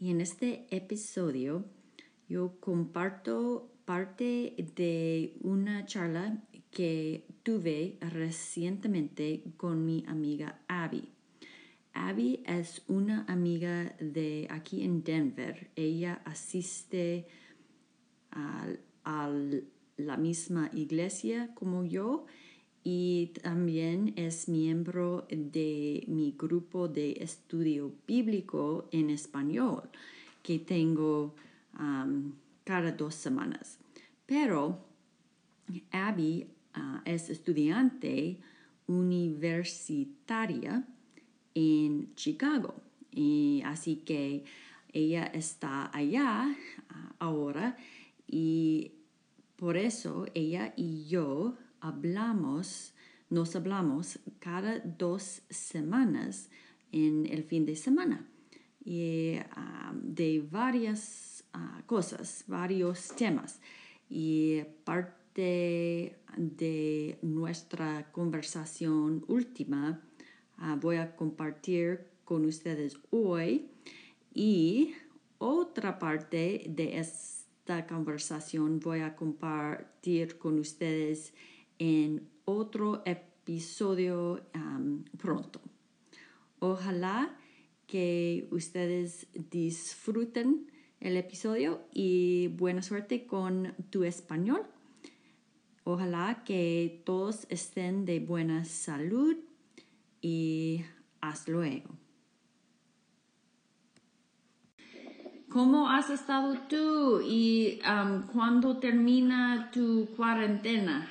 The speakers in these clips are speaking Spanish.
y en este episodio yo comparto parte de una charla que tuve recientemente con mi amiga Abby. Abby es una amiga de aquí en Denver. Ella asiste a, a la misma iglesia como yo y también es miembro de mi grupo de estudio bíblico en español que tengo cada dos semanas. Pero Abby uh, es estudiante universitaria en Chicago. Así que ella está allá uh, ahora y por eso ella y yo hablamos, nos hablamos cada dos semanas en el fin de semana ah, de varias ah, cosas, varios temas. Y parte de nuestra conversación última ah, voy a compartir con ustedes hoy y otra parte de esta conversación voy a compartir con ustedes en otro episodio pronto. Ojalá que ustedes disfruten el episodio y buena suerte con tu español. Ojalá que todos estén de buena salud y hasta luego. ¿Cómo has estado tú y cuándo termina tu cuarentena?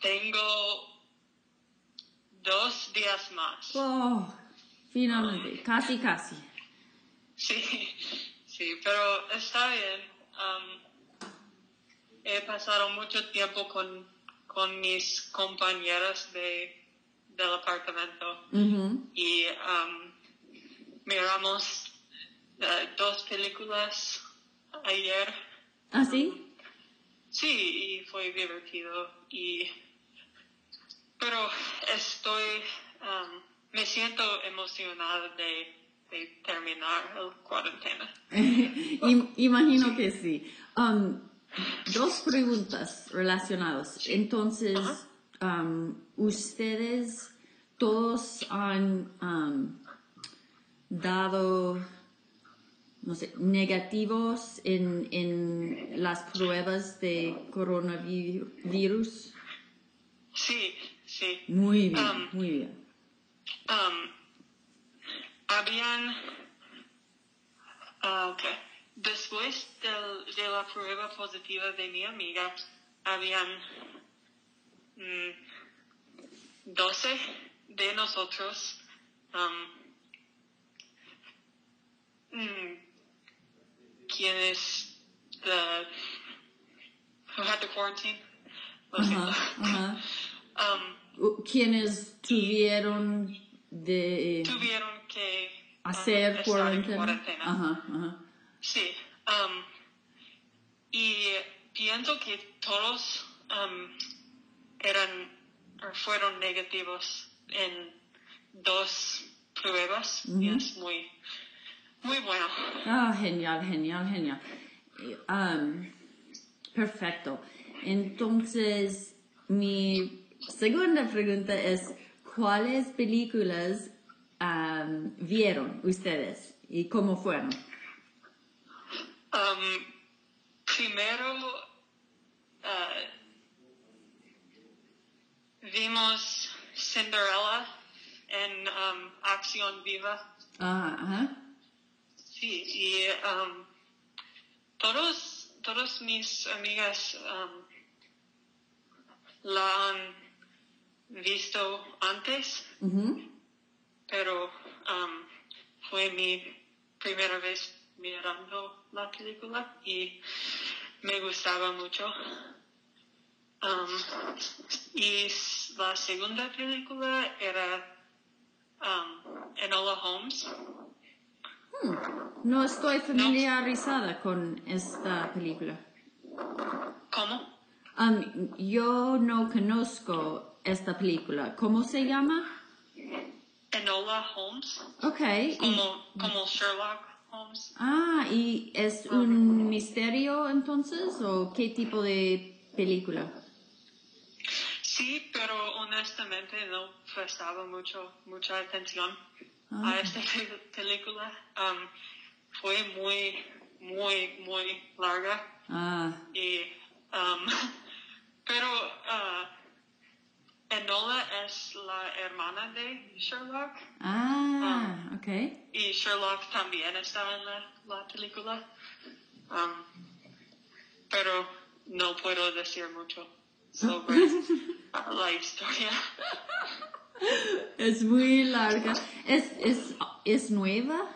Tengo dos días más. Oh, finalmente, casi, casi. Sí, sí, pero está bien. he pasado mucho tiempo con, con mis compañeras de, del apartamento y miramos eh, dos películas ayer. ¿Ah, sí? Sí, y fue divertido. Y, pero estoy, um, me siento emocionada de, terminar la cuarentena. Imagino que sí. Um, dos preguntas relacionadas. Entonces, um, ustedes todos han dado no sé, negativos en, en las pruebas de coronavirus? Sí, sí. Muy bien, um, muy bien. Um, habían, uh, okay. después del, de la prueba positiva de mi amiga, habían 12 mm, de nosotros um, mm, quienes the, who had to quarantine. um, quienes tuvieron de tuvieron que um, hacer cuarentena. cuarentena. Ajá, ajá. Sí. Um, y pienso que todos um, eran fueron negativos en dos pruebas y es muy muy bueno. Ah, genial, genial, genial. Um, perfecto. Entonces, mi segunda pregunta es, ¿cuáles películas um, vieron ustedes y cómo fueron? Um, primero, uh, vimos Cinderella en Acción Viva. Ah, ajá. Sí, y um, todos, todos mis amigas um, la han visto antes, pero um, fue mi primera vez mirando la película y me gustaba mucho. Um, y la segunda película era um, Enola Holmes. Hmm. No estoy familiarizada con esta película. ¿Cómo? Um, yo no conozco esta película. ¿Cómo se llama? Enola Holmes. Ok. Como, como Sherlock Holmes. Ah, ¿y es un misterio entonces o qué tipo de película? Sí, pero honestamente no prestaba mucho, mucha atención a Ah. esta pe- película. Um, fue muy, muy, muy larga Ah, y, um, pero uh, Enola es la hermana de Sherlock ah, ok. y Sherlock también estaba en la, la película. Um, pero no puedo decir mucho sobre la historia. Es muy larga. ¿Es, es, es nueva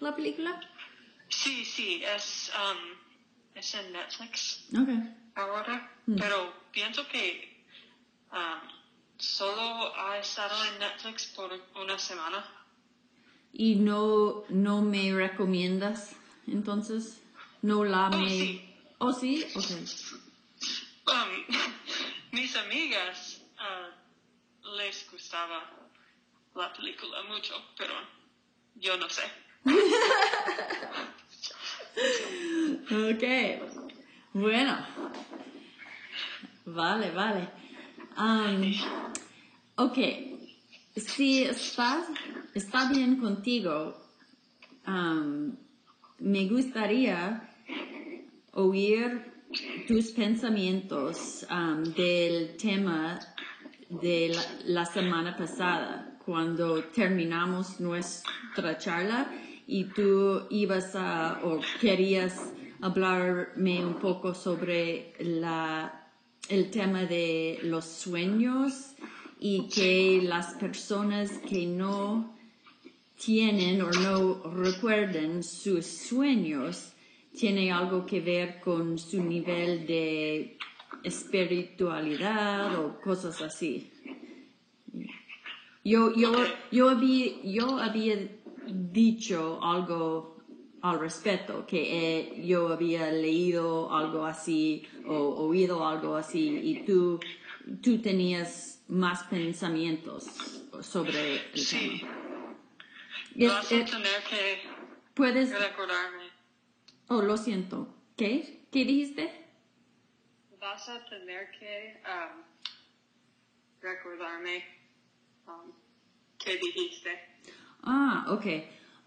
la película? Sí, sí, es, um, es en Netflix Ok. ahora, pero pienso que um, solo ha estado en Netflix por una semana. ¿Y no, no me recomiendas entonces? ¿No la Oh, me... sí. ¿Oh, sí? Ok. Um, mis amigas uh, les gustaba la película mucho, pero yo no sé. Ok. Bueno. Vale, vale. Um, ok. Si estás, está bien contigo, um, me gustaría oír tus pensamientos um, del tema de la, semana pasada, cuando terminamos nuestra charla y tú ibas a o querías hablarme un poco sobre la, el tema de los sueños y que las personas que no tienen o no recuerden sus sueños tiene algo que ver con su nivel de espiritualidad o cosas así. Yo, yo, yo, había, yo había dicho algo al respecto, que eh, yo había leído algo así o oído algo así y tú, tú tenías más pensamientos sobre el Sí. tema. Es- Vas a eh, tener que puedes, recordarme. oh, lo siento, ¿qué? ¿Qué dijiste? Vas a tener que um, recordarme um, qué dijiste. Ah, ok.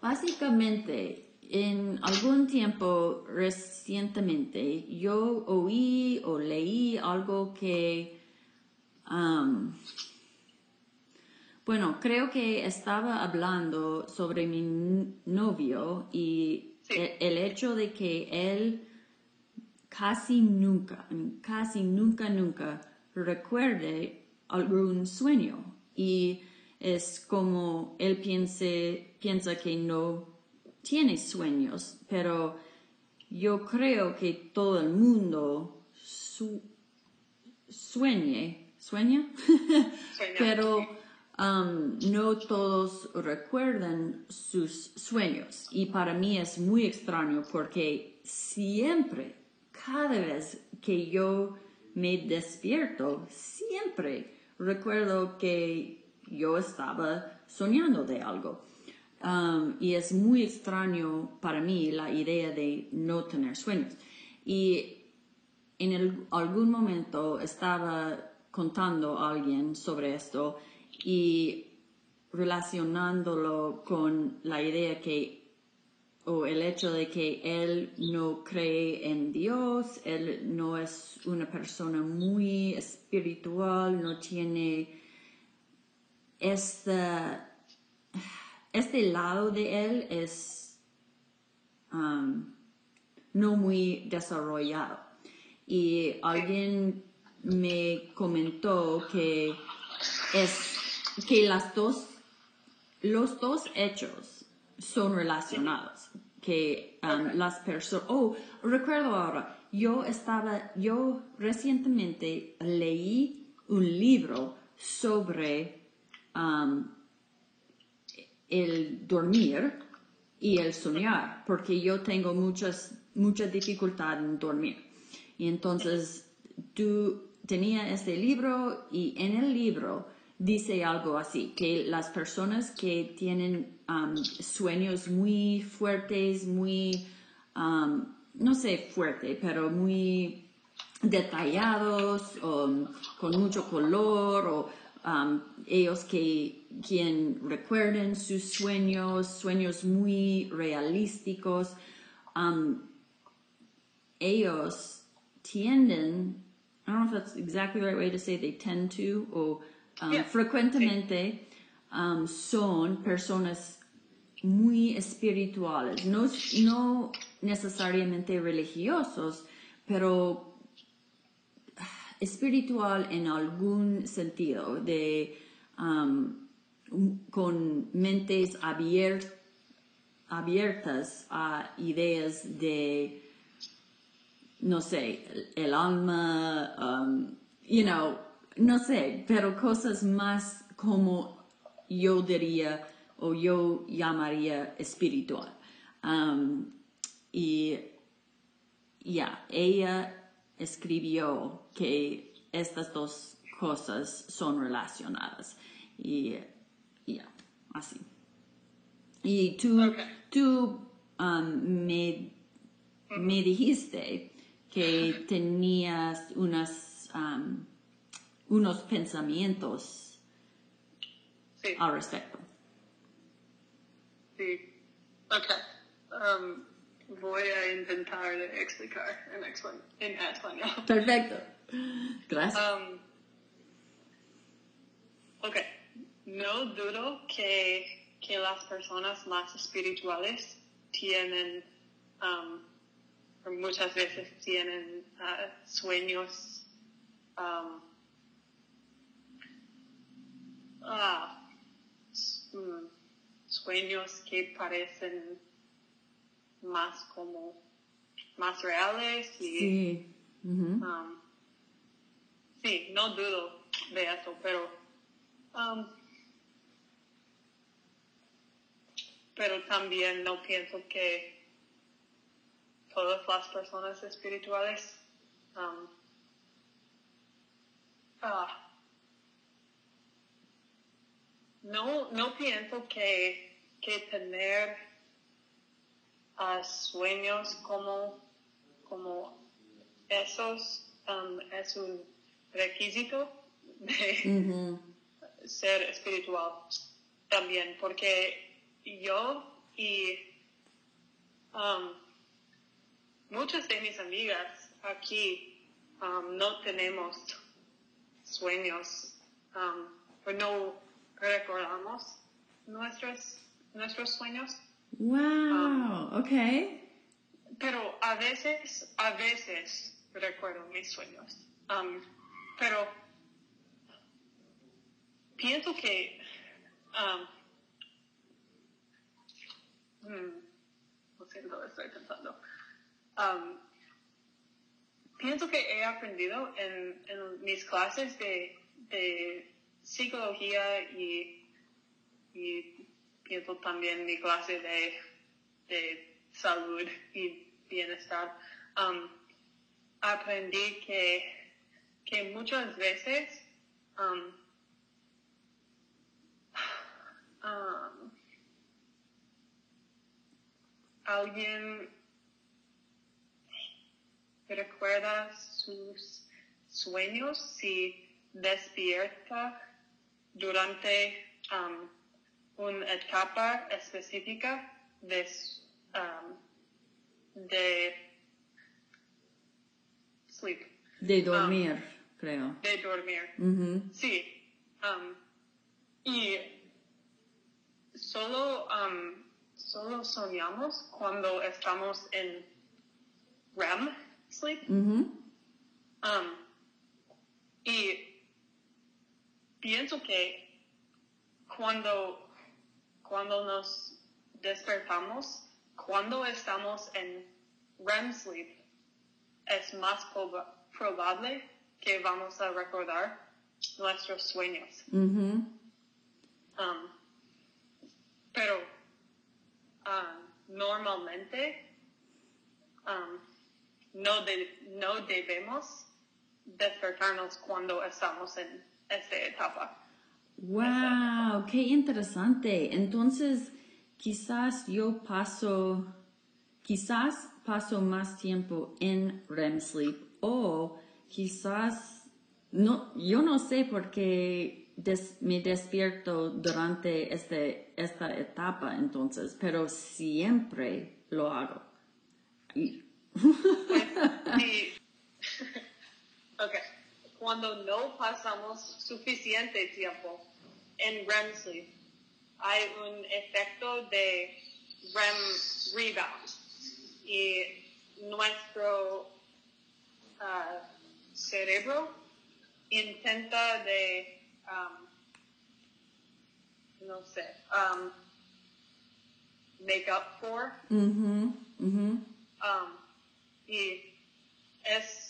Básicamente, en algún tiempo recientemente, yo oí o leí algo que, am, bueno, creo que estaba hablando sobre mi novio y Sí. e- el hecho de que él casi nunca, casi nunca, nunca recuerde algún sueño. Y es como él piense, piensa que no tiene sueños, pero yo creo que todo el mundo su- sueñe, sueña, Sueña, pero um, no todos recuerdan sus sueños y para mí es muy extraño porque siempre, cada vez que yo me despierto, siempre recuerdo que yo estaba soñando de algo. Um, y es muy extraño para mí la idea de no tener sueños. Y en algún momento estaba contando a alguien sobre esto y relacionándolo con la idea que o el hecho de que él no cree en Dios, él no es una persona muy espiritual, no tiene este lado de él es um, no muy desarrollado. Y alguien me comentó que es que las dos, los dos hechos son relacionados. que um, las personas... Oh, recuerdo ahora, yo estaba, yo recientemente leí un libro sobre um, el dormir y el soñar, porque yo tengo muchas, mucha dificultad en dormir. Y entonces tú tenía este libro y en el libro dice algo así, que las personas que tienen um, sueños muy fuertes, muy, um, no sé fuerte, pero muy detallados, o, con mucho color, o um, ellos que quien recuerden sus sueños, sueños muy realísticos, ellos tienden, I don't know if that's exactly the right way to say they tend to, o Um, frecuentemente um, son personas muy espirituales, no, no necesariamente religiosos, pero espiritual en algún sentido, de, um, con mentes abiertas a ideas de, no sé, el, alma, you know, no sé, pero cosas más como yo diría o yo llamaría espiritual. Um, y ya, ella escribió que estas dos cosas son relacionadas. Y ya, así. Y tú, tú um, me, me, dijiste que tenías unas... Um, unos pensamientos al respecto. Sí. Ok. Um, voy a intentar explicar en, español. Perfecto. Gracias. Um, ok. No dudo que, que las personas más espirituales tienen, um, muchas veces tienen uh, sueños um, ah, mm, sueños que parecen más como más reales y sí. Um, sí no dudo de eso pero um, pero también no pienso que todas las personas espirituales um, ah, no, no pienso que, que tener uh, sueños como, como esos um, es un requisito de ser espiritual también, porque yo y um, muchas de mis amigas aquí um, no tenemos sueños, o no recordamos nuestros, nuestros sueños. Wow, um, ok. Pero a veces, a veces recuerdo mis sueños. Um, pero pienso que um, hmm, no sé lo estoy pensando. Um, pienso que he aprendido en, en mis clases de, de psicología y, y pienso también mi clase de, de salud y bienestar, um, aprendí que, que muchas veces um, um, alguien recuerda sus sueños si despierta durante um, una etapa específica de, um, de sleep. De dormir, um, creo. De dormir. Sí. Um, y solo, solo soñamos cuando estamos en REM sleep. y pienso que cuando, cuando nos despertamos cuando estamos en REM sleep, es más proba- probable que vamos a recordar nuestros sueños. Um, pero um, normalmente um, no, de- no debemos despertarnos cuando estamos en esta etapa. Wow, qué interesante. Entonces, quizás yo paso, quizás paso más tiempo en REM sleep o quizás, no, yo no sé por qué des- me despierto durante este, esta etapa entonces, pero siempre lo hago. Y- Y- ok, cuando no pasamos suficiente tiempo en REM sleep, hay un efecto de REM rebound. Y nuestro ah, cerebro intenta de, um, no sé, um, make up for. Ujú, ujú. Um, y es,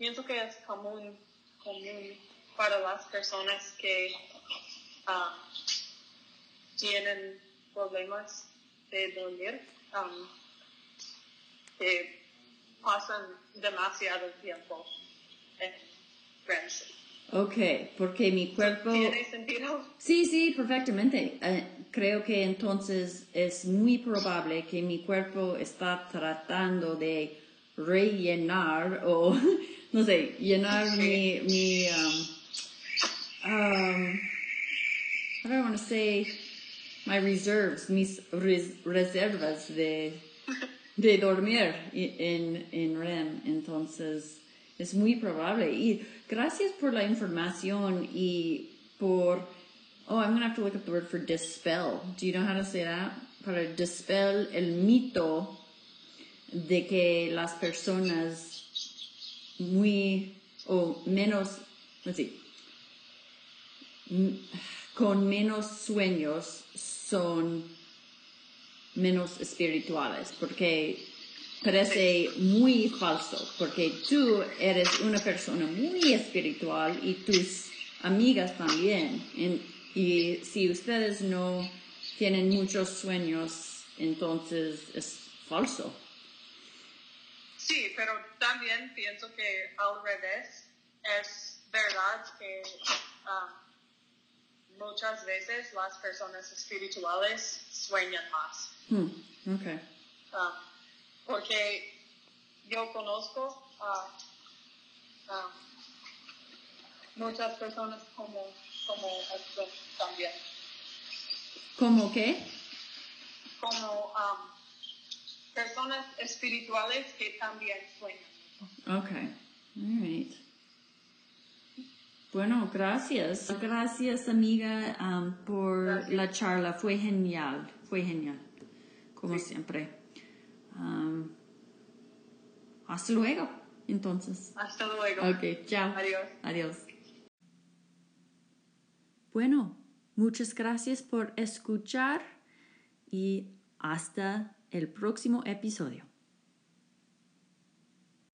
pienso que es común, común para las personas que um, tienen problemas de dormir, um, que pasan demasiado tiempo en sleep. Ok, porque mi cuerpo... ¿Tiene sentido? Sí, sí, perfectamente. Eh, creo que entonces es muy probable que mi cuerpo está tratando de rellenar o, no sé, llenar mi, mi, um, um, I want to say, my reserves, mis res- reservas de, de dormir en, en REM. Entonces, es muy probable. Y gracias por la información y por, oh, I'm going to have to look up the word for dispel. Do you know how to say that? Para dispel el mito de que las personas muy o menos, m- con menos sueños son menos espirituales, porque parece muy falso, porque tú eres una persona muy espiritual y tus amigas también. Y si ustedes no tienen muchos sueños, entonces es falso. Sí, pero también pienso que al revés es verdad que um, muchas veces las personas espirituales sueñan más. Hmm, okay. Um, porque yo conozco a a muchas personas como, como esto también. ¿Cómo qué? Como um, personas espirituales que también sueñan. Okay. All right. Bueno, gracias. Gracias, amiga, um, por Gracias. la charla. Fue genial. Fue genial. Como siempre. Um, hasta luego. Entonces. Hasta luego. Ok, chao. Adiós. Adiós. Bueno, muchas gracias por escuchar y hasta el próximo episodio.